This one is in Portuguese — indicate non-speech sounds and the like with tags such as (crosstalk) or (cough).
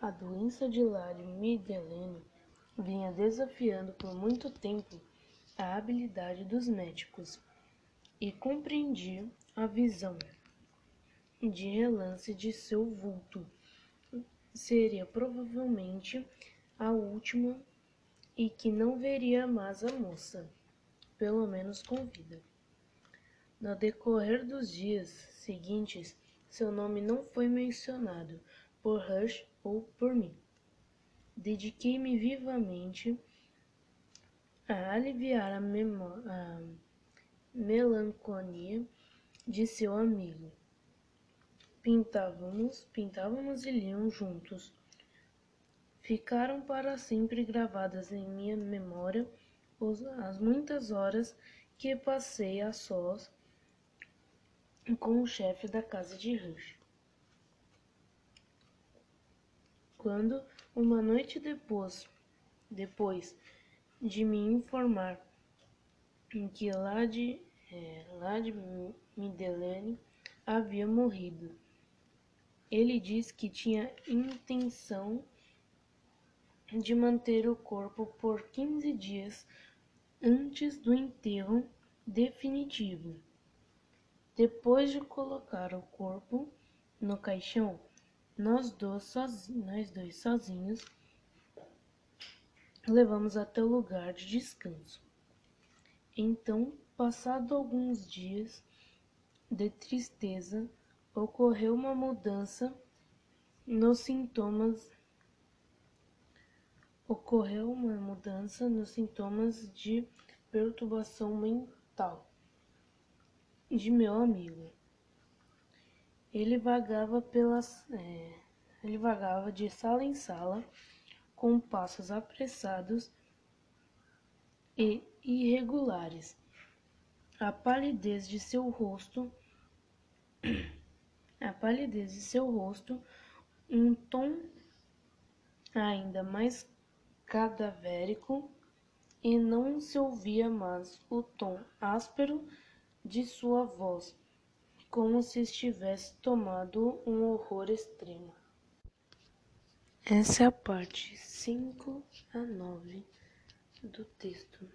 A doença de Lady Middelene vinha desafiando por muito tempo a habilidade dos médicos e compreendia a visão de relance de seu vulto. Seria provavelmente a última e que não veria mais a moça, pelo menos com vida. No decorrer dos dias seguintes, seu nome não foi mencionado por Rush ou por mim. Dediquei-me vivamente a aliviar a, a melancolia de seu amigo. Pintávamos, pintávamos e líamos juntos. Ficaram para sempre gravadas em minha memória as muitas horas que passei a sós com o chefe da casa de Rush. Quando, uma noite depois, depois de me informar que lá de, é, de Middelene havia morrido, ele disse que tinha intenção de manter o corpo por 15 dias antes do enterro definitivo. Depois de colocar o corpo no caixão, nós dois, sozinhos, nós dois sozinhos levamos até o lugar de descanso. Então, passado alguns dias de tristeza, ocorreu uma mudança nos sintomas ocorreu uma mudança nos sintomas de perturbação mental de meu amigo. Ele vagava pelas, é, ele vagava de sala em sala com passos apressados e irregulares. A palidez de seu rosto, (clears throat) a palidez de seu rosto, um tom ainda mais cadavérico e não se ouvia mais o tom áspero de sua voz como se estivesse tomado um horror extremo. Essa é a parte cinco a nove do texto.